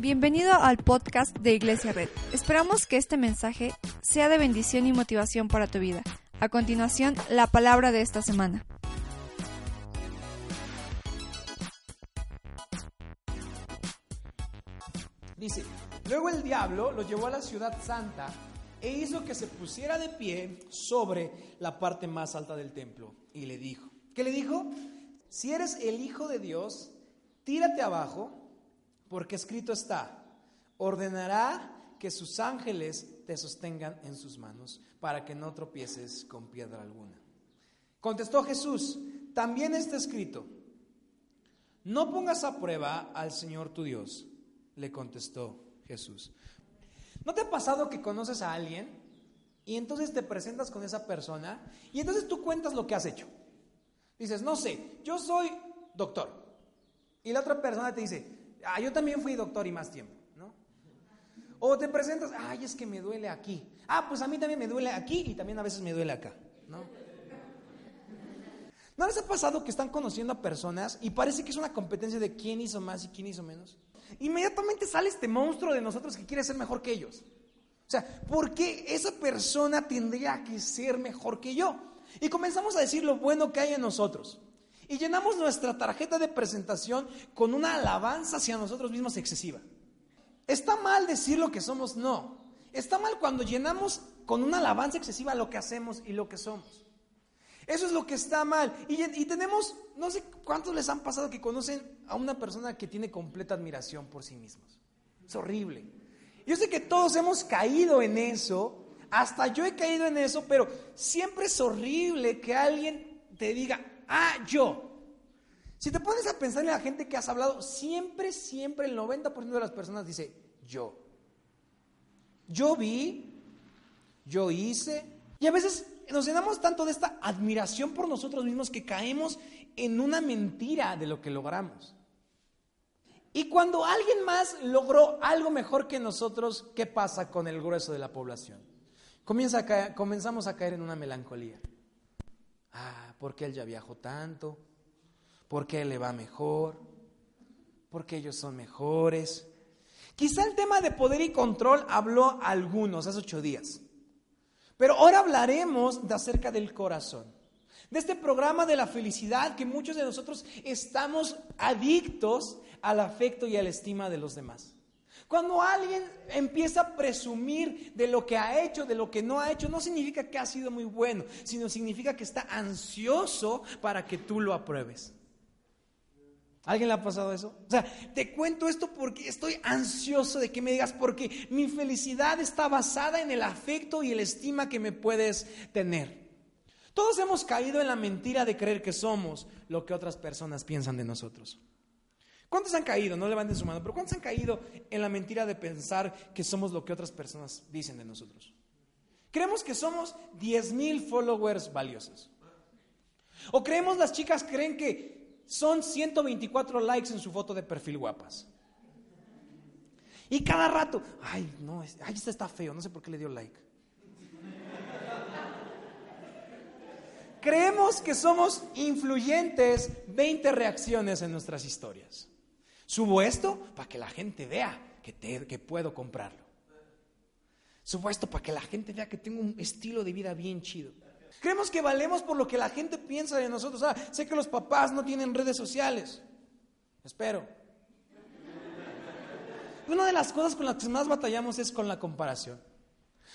Bienvenido al podcast de Iglesia Red. Esperamos que este mensaje sea de bendición y motivación para tu vida. A continuación, la palabra de esta semana. Dice, luego el diablo lo llevó a la ciudad santa e hizo que se pusiera de pie sobre la parte más alta del templo y le dijo, ¿qué le dijo? Si eres el Hijo de Dios, tírate abajo porque escrito está, ordenará que sus ángeles te sostengan en sus manos para que no tropieces con piedra alguna. Contestó Jesús, también está escrito, no pongas a prueba al Señor tu Dios, le contestó Jesús. ¿No te ha pasado que conoces a alguien y entonces te presentas con esa persona y entonces tú cuentas lo que has hecho? Dices, no sé, yo soy doctor. Y la otra persona te dice, Ah, yo también fui doctor y más tiempo, ¿no? O te presentas, ay, es que me duele aquí. Ah, pues a mí también me duele aquí y también a veces me duele acá, ¿no? ¿No les ha pasado que están conociendo a personas y parece que es una competencia de quién hizo más y quién hizo menos? Inmediatamente sale este monstruo de nosotros que quiere ser mejor que ellos. O sea, ¿por qué esa persona tendría que ser mejor que yo? Y comenzamos a decir lo bueno que hay en nosotros. Y llenamos nuestra tarjeta de presentación con una alabanza hacia nosotros mismos excesiva. ¿Está mal decir lo que somos? No. Está mal cuando llenamos con una alabanza excesiva lo que hacemos y lo que somos. Eso es lo que está mal. Y, tenemos, no sé cuántos les han pasado que conocen a una persona que tiene completa admiración por sí mismos. Es horrible. Yo sé que todos hemos caído en eso, hasta yo he caído en eso, pero siempre es horrible que alguien te diga, ah, yo. Si te pones a pensar en la gente que has hablado, siempre, siempre el 90% de las personas dice yo. Yo vi, yo hice, y a veces nos llenamos tanto de esta admiración por nosotros mismos que caemos en una mentira de lo que logramos. Y cuando alguien más logró algo mejor que nosotros, ¿qué pasa con el grueso de la población? Comienza comenzamos a caer en una melancolía. Ah, porque él ya viajó tanto, porque él le va mejor, porque ellos son mejores. Quizá el tema de poder y control habló a algunos hace ocho días, pero ahora hablaremos de acerca del corazón, de este programa de la felicidad que muchos de nosotros estamos adictos al afecto y a la estima de los demás. Cuando alguien empieza a presumir de lo que ha hecho, de lo que no ha hecho, no significa que ha sido muy bueno, sino significa que está ansioso para que tú lo apruebes. ¿Alguien le ha pasado eso? O sea, te cuento esto porque estoy ansioso de que me digas, porque mi felicidad está basada en el afecto y el estima que me puedes tener. Todos hemos caído en la mentira de creer que somos lo que otras personas piensan de nosotros. ¿Cuántos han caído? No levanten su mano, pero ¿cuántos han caído en la mentira de pensar que somos lo que otras personas dicen de nosotros? Creemos que somos 10 mil followers valiosos. O creemos las chicas creen que son 124 likes en su foto de perfil guapas. Y cada rato, ay, no, ay, este está feo, no sé por qué le dio like. Creemos que somos influyentes 20 reacciones en nuestras historias. Subo esto para que la gente vea que, puedo comprarlo. Subo esto para que la gente vea que tengo un estilo de vida bien chido. Creemos que valemos por lo que la gente piensa de nosotros. Ah, sé que los papás no tienen redes sociales. Espero. Una de las cosas con las que más batallamos es con la comparación.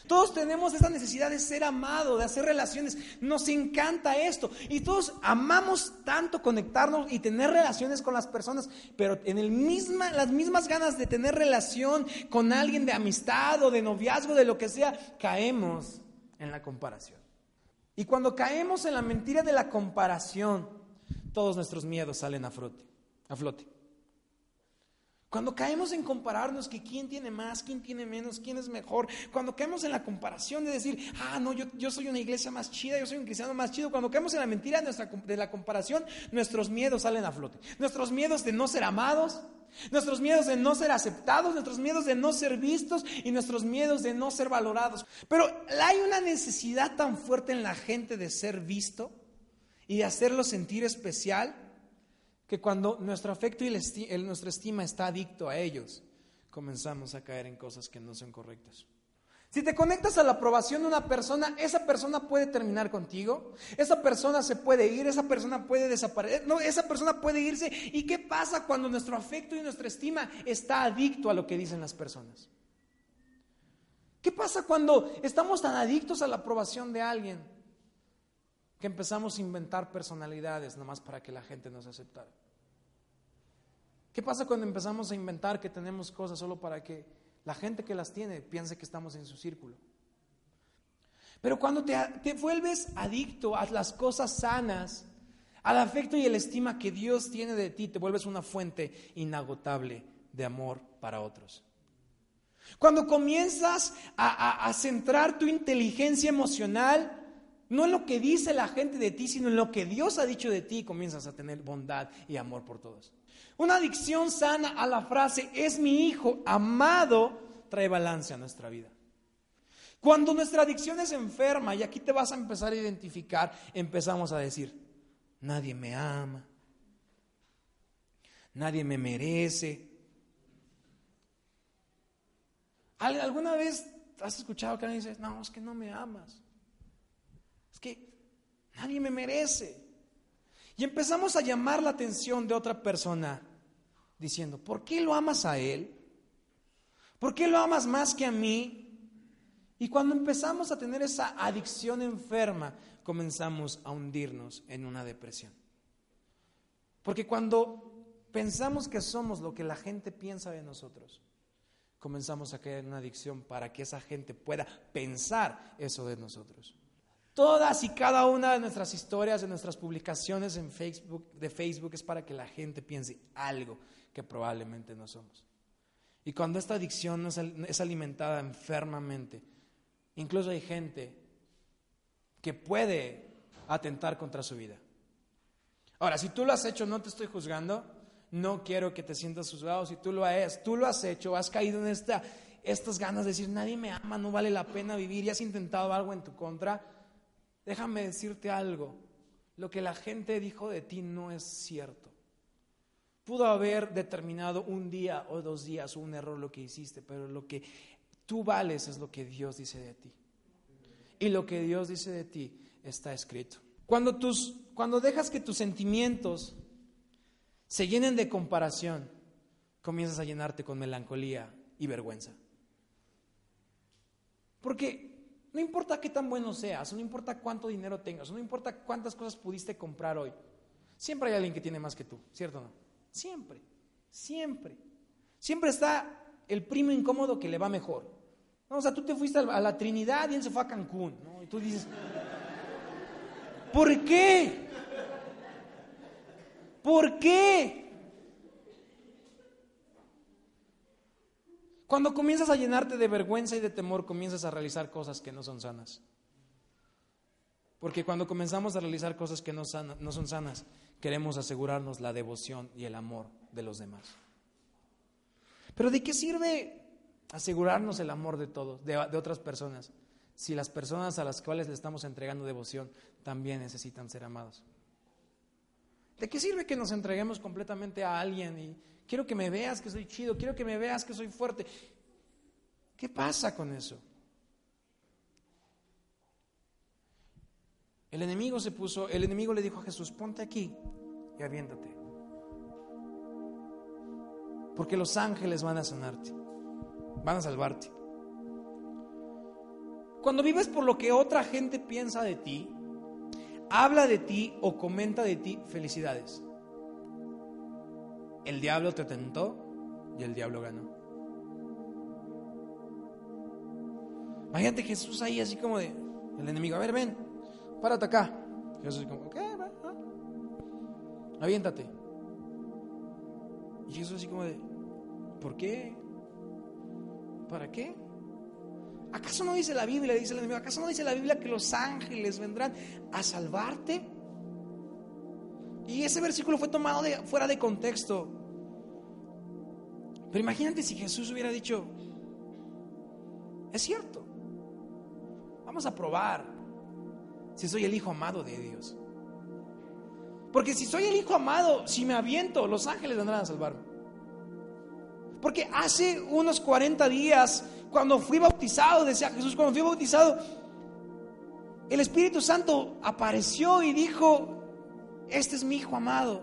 Todos tenemos esa necesidad de ser amado, de hacer relaciones. Nos encanta esto. Y todos amamos tanto conectarnos y tener relaciones con las personas, pero en el misma, las mismas ganas de tener relación con alguien de amistad o de noviazgo, de lo que sea, caemos en la comparación. Y cuando caemos en la mentira de la comparación, todos nuestros miedos salen a flote. A flote. Cuando caemos en compararnos que quién tiene más, quién tiene menos, quién es mejor, cuando caemos en la comparación de decir, ah, no, yo, yo soy una iglesia más chida, yo soy un cristiano más chido, cuando caemos en la mentira de, de la comparación, nuestros miedos salen a flote. Nuestros miedos de no ser amados, nuestros miedos de no ser aceptados, nuestros miedos de no ser vistos y nuestros miedos de no ser valorados. Pero hay una necesidad tan fuerte en la gente de ser visto y de hacerlo sentir especial que cuando nuestro afecto y nuestra estima está adicto a ellos, comenzamos a caer en cosas que no son correctas. Si te conectas a la aprobación de una persona, esa persona puede terminar contigo, esa persona se puede ir, esa persona puede desaparecer, no, esa persona puede irse. ¿Y qué pasa cuando nuestro afecto y nuestra estima está adicto a lo que dicen las personas? ¿Qué pasa cuando estamos tan adictos a la aprobación de alguien que empezamos a inventar personalidades nomás para que la gente nos aceptara? ¿Qué pasa cuando empezamos a inventar que tenemos cosas solo para que la gente que las tiene piense que estamos en su círculo? Pero cuando te, te vuelves adicto a las cosas sanas, al afecto y el estima que Dios tiene de ti, te vuelves una fuente inagotable de amor para otros. Cuando comienzas a, centrar tu inteligencia emocional, no en lo que dice la gente de ti, sino en lo que Dios ha dicho de ti, comienzas a tener bondad y amor por todos. Una adicción sana a la frase, es mi hijo amado, trae balance a nuestra vida. Cuando nuestra adicción es enferma, y aquí te vas a empezar a identificar, empezamos a decir, nadie me ama, nadie me merece, ¿Alguna vez has escuchado que alguien dice, no, es que no me amas? Es que nadie me merece. Y empezamos a llamar la atención de otra persona diciendo, ¿por qué lo amas a él? ¿Por qué lo amas más que a mí? Y cuando empezamos a tener esa adicción enferma, comenzamos a hundirnos en una depresión. Porque cuando pensamos que somos lo que la gente piensa de nosotros, comenzamos a caer en una adicción para que esa gente pueda pensar eso de nosotros. Todas y cada una de nuestras historias, de nuestras publicaciones en Facebook, de Facebook es para que la gente piense algo que probablemente no somos. Y cuando esta adicción es alimentada enfermamente, incluso hay gente que puede atentar contra su vida. Ahora, si tú lo has hecho, no te estoy juzgando, no quiero que te sientas juzgado. Si tú lo has, tú lo has hecho, has caído en esta, estas ganas de decir, nadie me ama, no vale la pena vivir y has intentado algo en tu contra, déjame decirte algo. Lo que la gente dijo de ti no es cierto. Pudo haber determinado un día o dos días un error lo que hiciste, pero lo que tú vales es lo que Dios dice de ti. Y lo que Dios dice de ti está escrito. Cuando, tus, cuando dejas que tus sentimientos se llenen de comparación, comienzas a llenarte con melancolía y vergüenza. Porque no importa qué tan bueno seas, no importa cuánto dinero tengas, no importa cuántas cosas pudiste comprar hoy, siempre hay alguien que tiene más que tú, ¿cierto o no? Siempre, siempre. Siempre está el primo incómodo que le va mejor. o sea, tú te fuiste a la Trinidad y él se fue a Cancún, ¿no? Y tú dices, ¿por qué? ¿Por qué? Cuando comienzas a llenarte de vergüenza y de temor, comienzas a realizar cosas que no son sanas. Porque cuando comenzamos a realizar cosas que no, son sanas, queremos asegurarnos la devoción y el amor de los demás. Pero ¿de qué sirve asegurarnos el amor de todos, de otras personas, si las personas a las cuales le estamos entregando devoción también necesitan ser amados? ¿De qué sirve que nos entreguemos completamente a alguien y quiero que me veas que soy chido, quiero que me veas que soy fuerte? ¿Qué pasa con eso? El enemigo se puso, el enemigo le dijo a Jesús, ponte aquí y aviéntate. Porque los ángeles van a sanarte, van a salvarte. Cuando vives por lo que otra gente piensa de ti, habla de ti o comenta de ti felicidades. El diablo te tentó y el diablo ganó. Imagínate Jesús ahí así como de, el enemigo, a ver, ven, párate acá. Jesús como, ¿qué? Va, Aviéntate. Y Jesús así como de, ¿por qué? ¿Para qué? ¿Acaso no dice la Biblia, dice el enemigo, acaso no dice la Biblia que los ángeles vendrán a salvarte? Y ese versículo fue tomado de, fuera de contexto. Pero imagínate si Jesús hubiera dicho, es cierto, vamos a probar si soy el hijo amado de Dios. Porque si soy el hijo amado, si me aviento, los ángeles vendrán a salvarme. Porque hace unos 40 días, cuando fui bautizado, decía Jesús, cuando fui bautizado, el Espíritu Santo apareció y dijo, este es mi Hijo amado.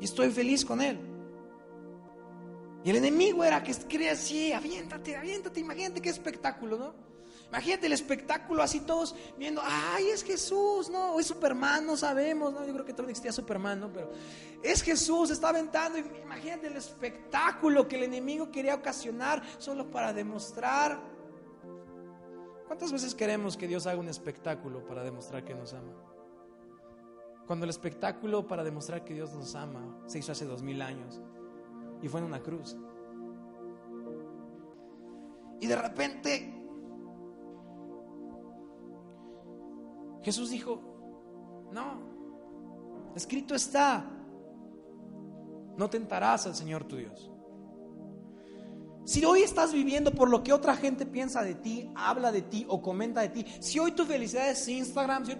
Y estoy feliz con él. Y el enemigo era que quería así, aviéntate, aviéntate, imagínate qué espectáculo, ¿no? Imagínate el espectáculo así todos viendo, ay, es Jesús, no, es Superman, no sabemos, no, yo creo que todavía existía Superman, ¿no? Pero es Jesús, está aventando, imagínate el espectáculo que el enemigo quería ocasionar solo para demostrar. ¿Cuántas veces queremos que Dios haga un espectáculo para demostrar que nos ama? Cuando el espectáculo para demostrar que Dios nos ama se hizo hace dos mil años y fue en una cruz. Y de repente Jesús dijo, no, escrito está, no tentarás al Señor tu Dios. Si hoy estás viviendo por lo que otra gente piensa de ti, habla de ti o comenta de ti, si hoy tu felicidad es Instagram, si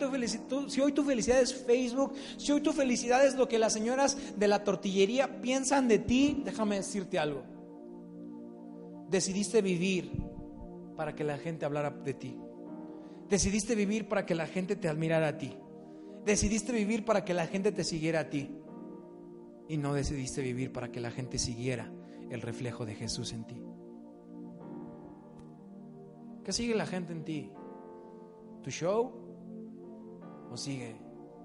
hoy tu felicidad, es Facebook, si hoy tu felicidad es lo que las señoras de la tortillería piensan de ti, déjame decirte algo. Decidiste vivir para que la gente hablara de ti. Decidiste vivir para que la gente te admirara a ti. Decidiste vivir para que la gente te siguiera a ti. Y no decidiste vivir para que la gente siguiera el reflejo de Jesús en ti. ¿Qué sigue la gente en ti? ¿Tu show? ¿O sigue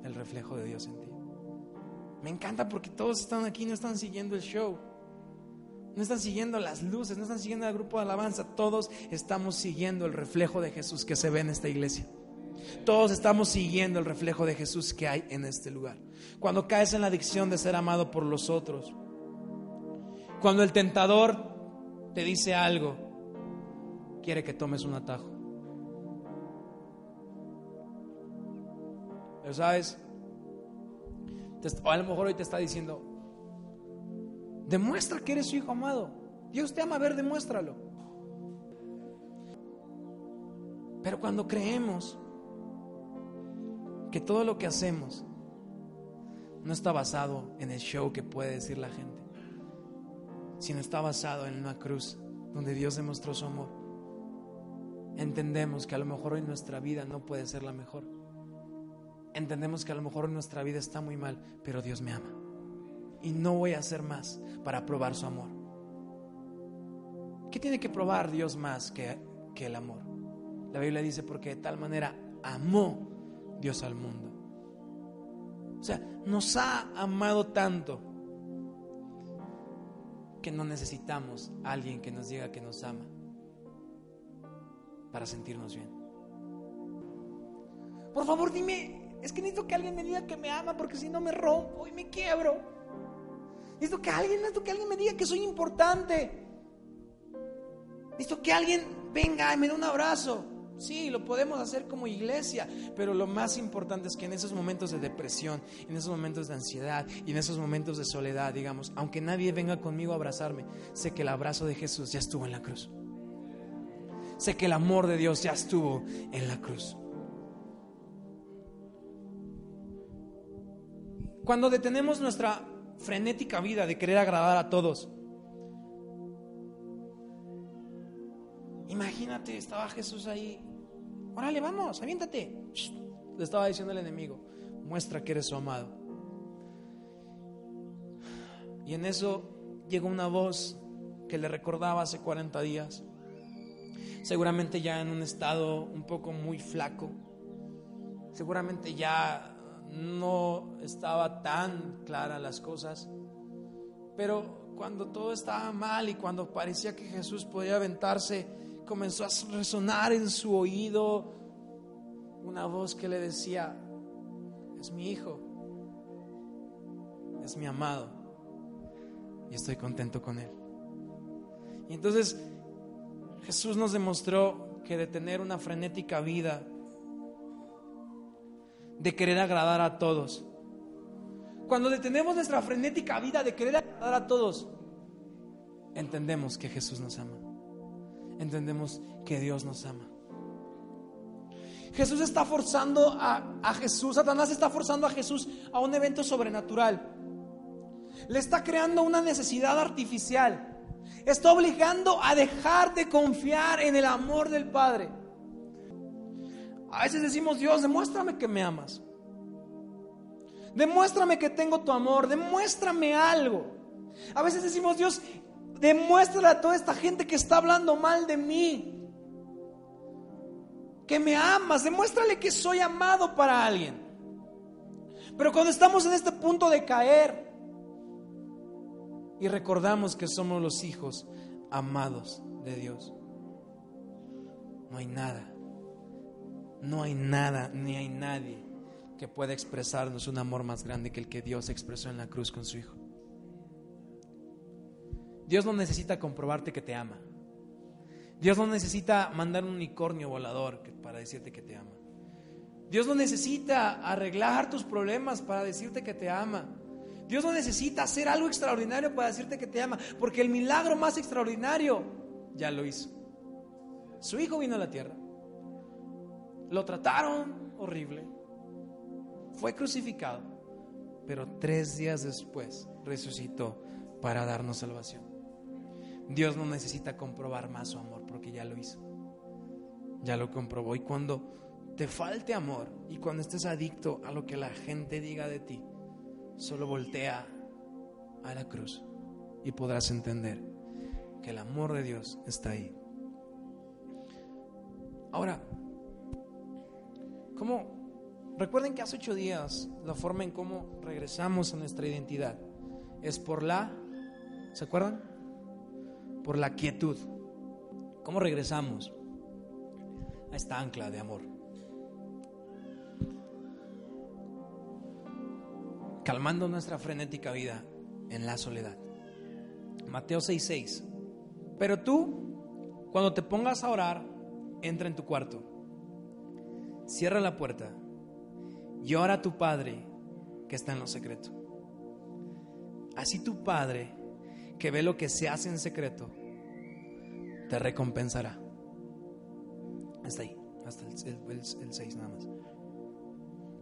el reflejo de Dios en ti? Me encanta porque todos están aquí, no están siguiendo el show. No están siguiendo las luces, no están siguiendo el grupo de alabanza. Todos estamos siguiendo el reflejo de Jesús que se ve en esta iglesia. Todos estamos siguiendo el reflejo de Jesús que hay en este lugar. Cuando caes en la adicción de ser amado por los otros, cuando el tentador te dice algo, quiere que tomes un atajo. Pero sabes, a lo mejor hoy te está diciendo, Demuestra que eres su hijo amado. Dios te ama, a ver, demuéstralo. Pero cuando creemos que todo lo que hacemos no está basado en el show que puede decir la gente, sino está basado en una cruz donde Dios demostró su amor, entendemos que a lo mejor hoy nuestra vida no puede ser la mejor. Entendemos que a lo mejor nuestra vida está muy mal, pero Dios me ama y no voy a hacer más para probar su amor. ¿Qué tiene que probar Dios más que, que el amor? La Biblia dice porque de tal manera amó Dios al mundo. O sea, nos ha amado tanto que no necesitamos a alguien que nos diga que nos ama para sentirnos bien. Por favor, dime, es que necesito que alguien me diga que me ama porque si no me rompo y me quiebro. Necesito que alguien, necesito que alguien me diga que soy importante. Necesito que alguien venga y me dé un abrazo. Sí, lo podemos hacer como iglesia, pero lo más importante es que en esos momentos de depresión, en esos momentos de ansiedad y en esos momentos de soledad, digamos, aunque nadie venga conmigo a abrazarme, sé que el abrazo de Jesús ya estuvo en la cruz. Sé que el amor de Dios ya estuvo en la cruz. Cuando detenemos nuestra frenética vida de querer agradar a todos. Imagínate, estaba Jesús ahí. Órale, vamos, aviéntate. Le estaba diciendo el enemigo, muestra que eres su amado. Y en eso llegó una voz que le recordaba hace 40 días, seguramente ya en un estado un poco muy flaco, seguramente ya no estaba tan clara las cosas. Pero cuando todo estaba mal y cuando parecía que Jesús podía aventarse, comenzó a resonar en su oído una voz que le decía, es mi hijo, es mi amado y estoy contento con él. Y entonces Jesús nos demostró que de tener una frenética vida, de querer agradar a todos. Cuando detenemos nuestra frenética vida de querer agradar a todos, entendemos que Jesús nos ama. Entendemos que Dios nos ama. Jesús está forzando a, a, Jesús, Satanás está forzando a Jesús a un evento sobrenatural. Le está creando una necesidad artificial. Está obligando a dejar de confiar en el amor del Padre. A veces decimos, Dios, demuéstrame que me amas. Demuéstrame que tengo tu amor. Demuéstrame algo. A veces decimos, Dios, demuéstrale a toda esta gente que está hablando mal de mí. Que me amas. Demuéstrale que soy amado para alguien. Pero cuando estamos en este punto de caer y recordamos que somos los hijos amados de Dios, no hay nada, no hay nada, ni hay nadie que pueda expresarnos un amor más grande que el que Dios expresó en la cruz con su Hijo. Dios no necesita comprobarte que te ama. Dios no necesita mandar un unicornio volador para decirte que te ama. Dios no necesita arreglar tus problemas para decirte que te ama. Dios no necesita hacer algo extraordinario para decirte que te ama, porque el milagro más extraordinario ya lo hizo. Su hijo vino a la tierra. Lo trataron horrible. Fue crucificado. Pero tres días después resucitó para darnos salvación. Dios no necesita comprobar más su amor porque ya lo hizo. Ya lo comprobó. Y cuando te falte amor y cuando estés adicto a lo que la gente diga de ti, solo voltea a la cruz y podrás entender que el amor de Dios está ahí. Ahora, ¿cómo? Recuerden que hace ocho días la forma en cómo regresamos a nuestra identidad es por la, ¿se acuerdan? Por la quietud. ¿Cómo regresamos a esta ancla de amor? calmando nuestra frenética vida en la soledad. Mateo 6:6. Pero tú, cuando te pongas a orar, entra en tu cuarto, cierra la puerta y ora a tu Padre que está en lo secreto. Así tu Padre, que ve lo que se hace en secreto, te recompensará. Hasta ahí, hasta el 6 nada más.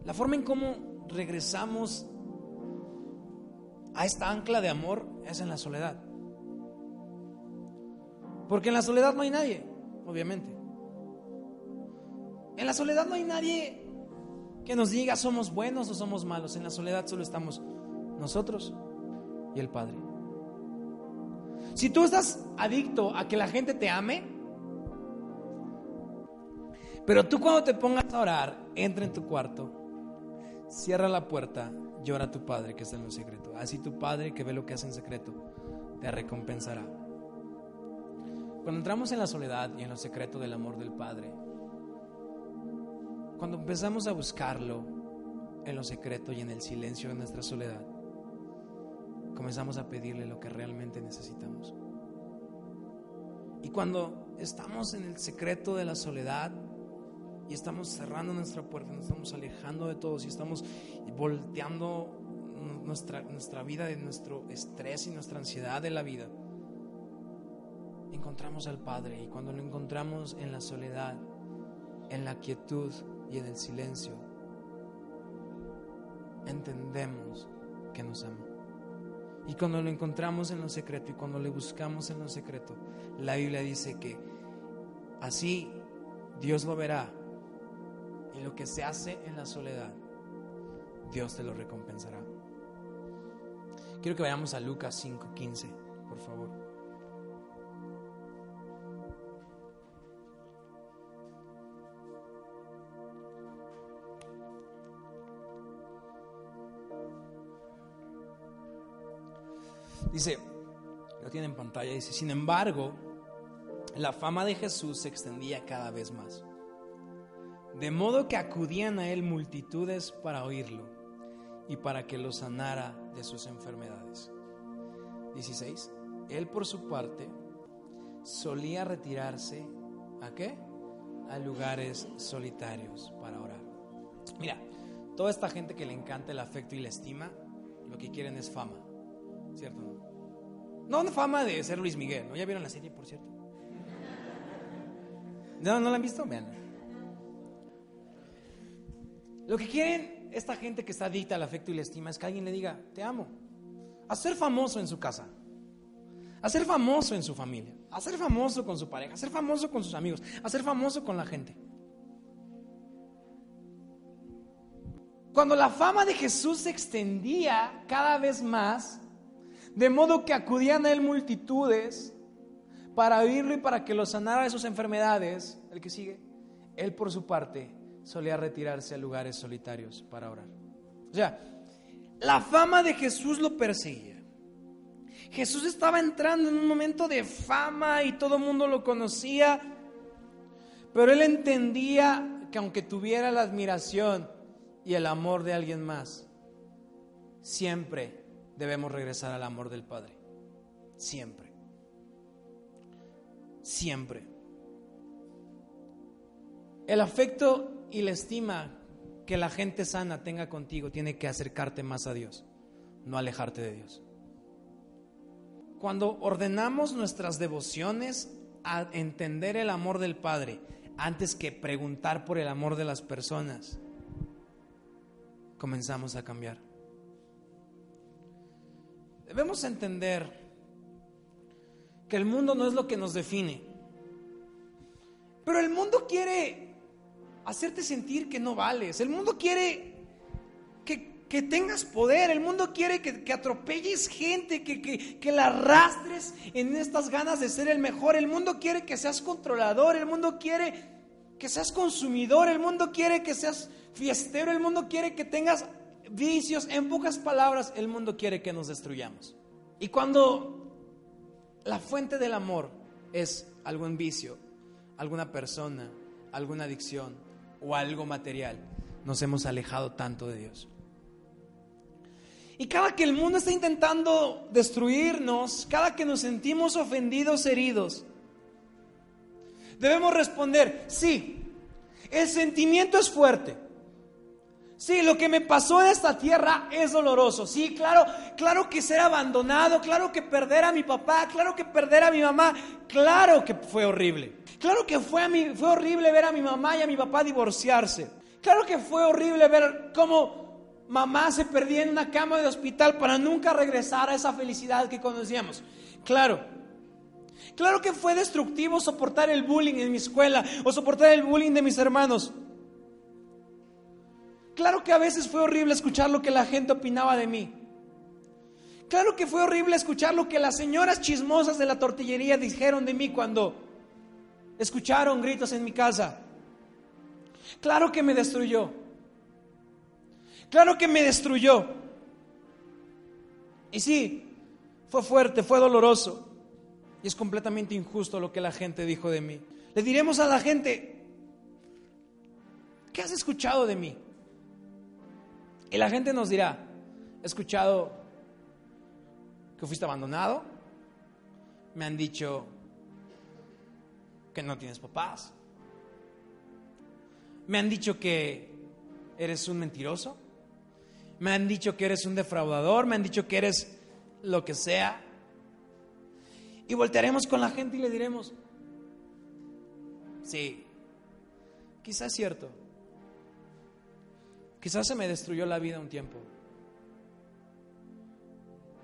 La forma en cómo regresamos a esta ancla de amor es en la soledad. Porque en la soledad no hay nadie, obviamente. En la soledad no hay nadie que nos diga somos buenos o somos malos. En la soledad solo estamos nosotros y el Padre. Si tú estás adicto a que la gente te ame, pero tú cuando te pongas a orar, entra en tu cuarto, cierra la puerta llora a tu Padre que está en lo secreto. Así tu Padre que ve lo que hace en secreto te recompensará. Cuando entramos en la soledad y en lo secreto del amor del Padre, cuando empezamos a buscarlo en lo secreto y en el silencio de nuestra soledad, comenzamos a pedirle lo que realmente necesitamos. Y cuando estamos en el secreto de la soledad, y estamos cerrando nuestra puerta, nos estamos alejando de todos y estamos volteando nuestra, nuestra vida de nuestro estrés y nuestra ansiedad de la vida, encontramos al Padre y cuando lo encontramos en la soledad, en la quietud y en el silencio, entendemos que nos ama. Y cuando lo encontramos en lo secreto y cuando le buscamos en lo secreto, la Biblia dice que así Dios lo verá y lo que se hace en la soledad, Dios te lo recompensará. Quiero que vayamos a Lucas 5:15, por favor. Dice, lo tiene en pantalla, dice, sin embargo, la fama de Jesús se extendía cada vez más de modo que acudían a él multitudes para oírlo y para que lo sanara de sus enfermedades. 16. Él por su parte solía retirarse a qué? A lugares solitarios para orar. Mira, toda esta gente que le encanta el afecto y la estima, lo que quieren es fama, ¿cierto? No, fama de ser Luis Miguel, ¿no? ¿Ya vieron la serie, por cierto? ¿No, no la han visto? Vean. Lo que quieren esta gente que está adicta al afecto y la estima es que alguien le diga, te amo. a ser famoso en su casa, a ser famoso en su familia, a ser famoso con su pareja, a ser famoso con sus amigos, a ser famoso con la gente. Cuando la fama de Jesús se extendía cada vez más, de modo que acudían a él multitudes para oírlo y para que lo sanara de sus enfermedades, el que sigue, él por su parte solía retirarse a lugares solitarios para orar. O sea, la fama de Jesús lo perseguía. Jesús estaba entrando en un momento de fama y todo el mundo lo conocía, pero él entendía que aunque tuviera la admiración y el amor de alguien más, siempre debemos regresar al amor del Padre. Siempre. Siempre. El afecto y la estima que la gente sana tenga contigo tiene que acercarte más a Dios, no alejarte de Dios. Cuando ordenamos nuestras devociones a entender el amor del Padre antes que preguntar por el amor de las personas, comenzamos a cambiar. Debemos entender que el mundo no es lo que nos define, pero el mundo quiere hacerte sentir que no vales, el mundo quiere que, que tengas poder, el mundo quiere que, que atropelles gente, que, que, que la arrastres en estas ganas de ser el mejor, el mundo quiere que seas controlador, el mundo quiere que seas consumidor, el mundo quiere que seas fiestero, el mundo quiere que tengas vicios, en pocas palabras, el mundo quiere que nos destruyamos. Y cuando la fuente del amor es algún vicio, alguna persona, alguna adicción o algo material, nos hemos alejado tanto de Dios. Y cada que el mundo está intentando destruirnos, cada que nos sentimos ofendidos, heridos, debemos responder, sí, el sentimiento es fuerte. Sí, lo que me pasó en esta tierra es doloroso. Sí, claro, claro que ser abandonado, claro que perder a mi papá, claro que perder a mi mamá, claro que fue horrible. Claro que fue, a horrible ver a mi mamá y a mi papá divorciarse. Claro que fue horrible ver cómo mamá se perdía en una cama de hospital para nunca regresar a esa felicidad que conocíamos. Claro, Claro que fue destructivo soportar el bullying en mi escuela o soportar el bullying de mis hermanos. Claro que a veces fue horrible escuchar lo que la gente opinaba de mí. Claro que fue horrible escuchar lo que las señoras chismosas de la tortillería dijeron de mí cuando escucharon gritos en mi casa. Claro que me destruyó. Claro que me destruyó. Y sí, fue fuerte, fue doloroso. Y es completamente injusto lo que la gente dijo de mí. Le diremos a la gente, ¿qué has escuchado de mí? Y la gente nos dirá, he escuchado que fuiste abandonado, me han dicho que no tienes papás, me han dicho que eres un mentiroso, me han dicho que eres un defraudador, me han dicho que eres lo que sea. Y voltearemos con la gente y le diremos, sí, quizás es cierto. Quizás se me destruyó la vida un tiempo.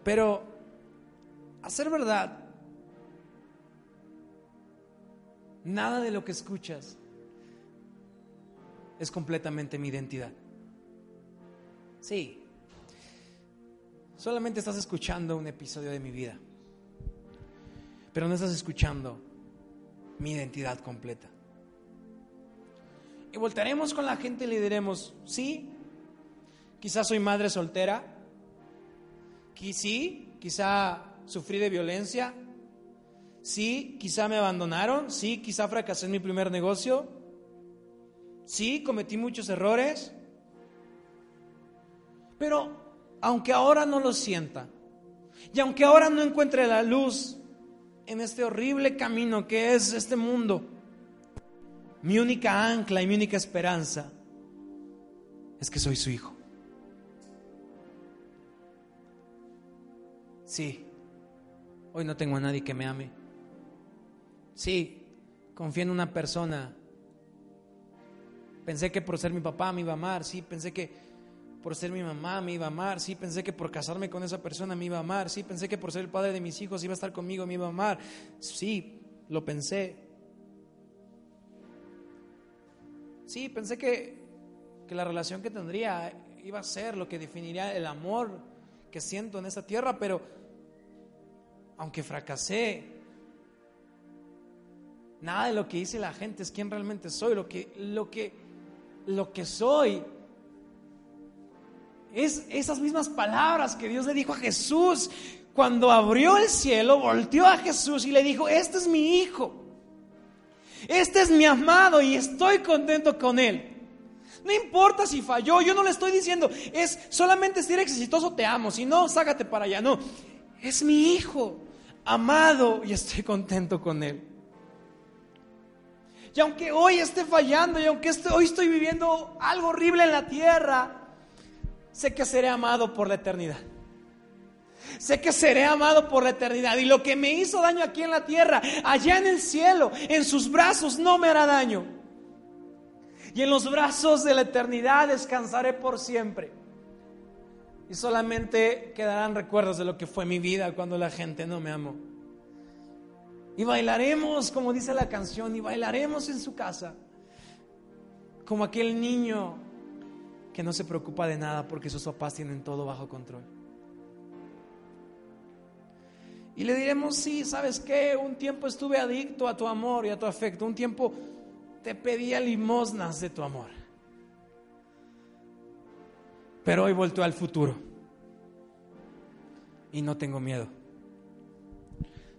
Pero, a ser verdad, nada de lo que escuchas es completamente mi identidad. Sí, solamente estás escuchando un episodio de mi vida pero no estás escuchando mi identidad completa. Y voltaremos con la gente y le diremos, sí, quizás soy madre soltera, sí, quizá sufrí de violencia, sí, quizá me abandonaron, sí, quizá fracasé en mi primer negocio, sí, cometí muchos errores, pero aunque ahora no lo sienta, y aunque ahora no encuentre la luz en este horrible camino que es este mundo, mi única ancla y mi única esperanza es que soy su hijo. Sí, hoy no tengo a nadie que me ame. Sí, confío en una persona. Pensé que por ser mi papá me iba a amar, sí, pensé que por ser mi mamá me iba a amar, sí pensé que por casarme con esa persona me iba a amar, sí pensé que por ser el padre de mis hijos iba a estar conmigo, me iba a amar, sí, lo pensé. Sí, pensé que, que la relación que tendría iba a ser lo que definiría el amor que siento en esta tierra, pero aunque fracasé, nada de lo que dice la gente es quien realmente soy, lo que, lo que, lo que soy es esas mismas palabras que Dios le dijo a Jesús cuando abrió el cielo, volteó a Jesús y le dijo, este es mi hijo, este es mi amado y estoy contento con él. No importa si falló, yo no le estoy diciendo, es solamente si eres exitoso te amo, si no, sácate para allá. No, es mi hijo, amado y estoy contento con él. Y aunque hoy esté fallando y aunque hoy estoy viviendo algo horrible en la tierra, sé que seré amado por la eternidad. Sé que seré amado por la eternidad. Y lo que me hizo daño aquí en la tierra, allá en el cielo, en sus brazos, no me hará daño. Y en los brazos de la eternidad descansaré por siempre. Y solamente quedarán recuerdos de lo que fue mi vida cuando la gente no me amó. Y bailaremos, como dice la canción, y bailaremos en su casa, como aquel niño que no se preocupa de nada porque sus papás tienen todo bajo control. Y le diremos, sí, ¿sabes qué? Un tiempo estuve adicto a tu amor y a tu afecto. Un tiempo te pedía limosnas de tu amor. Pero hoy volteo al futuro. Y no tengo miedo.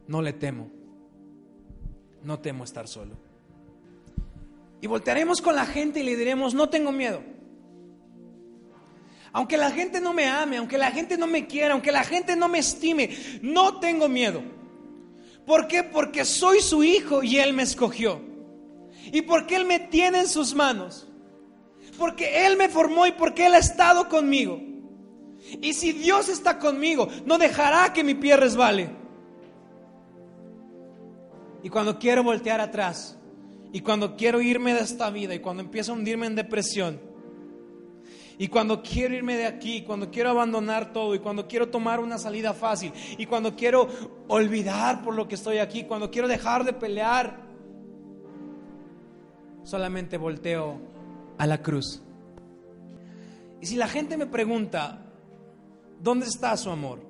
No le temo. No temo estar solo. Y voltearemos con la gente y le diremos, no tengo miedo. Aunque la gente no me ame, aunque la gente no me quiera, aunque la gente no me estime, no tengo miedo. ¿Por qué? Porque soy su hijo y Él me escogió. Y porque Él me tiene en sus manos. Porque Él me formó y porque Él ha estado conmigo. Y si Dios está conmigo, no dejará que mi pie resbale. Y cuando quiero voltear atrás, y cuando quiero irme de esta vida, y cuando empiezo a hundirme en depresión, y cuando quiero irme de aquí, cuando quiero abandonar todo, y cuando quiero tomar una salida fácil, y cuando quiero olvidar por lo que estoy aquí, cuando quiero dejar de pelear, solamente volteo a la cruz. Y si la gente me pregunta, ¿dónde está su amor?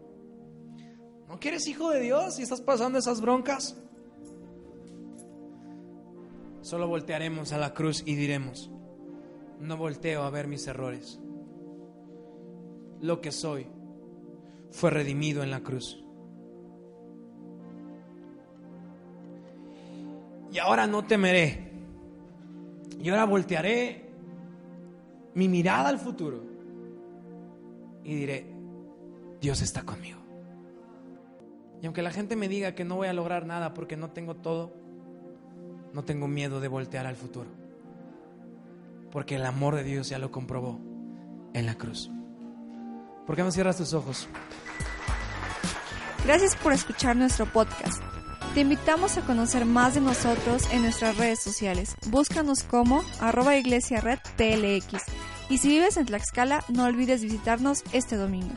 ¿No quieres hijo de Dios y estás pasando esas broncas? Solo voltearemos a la cruz y diremos, no volteo a ver mis errores. Lo que soy fue redimido en la cruz. Y ahora no temeré. Y ahora voltearé mi mirada al futuro y diré, Dios está conmigo. Y aunque la gente me diga que no voy a lograr nada porque no tengo todo, no tengo miedo de voltear al futuro porque el amor de Dios ya lo comprobó en la cruz. ¿Por qué no cierras tus ojos? Gracias por escuchar nuestro podcast. Te invitamos a conocer más de nosotros en nuestras redes sociales. Búscanos como arroba iglesia. Y si vives en Tlaxcala, no olvides visitarnos este domingo.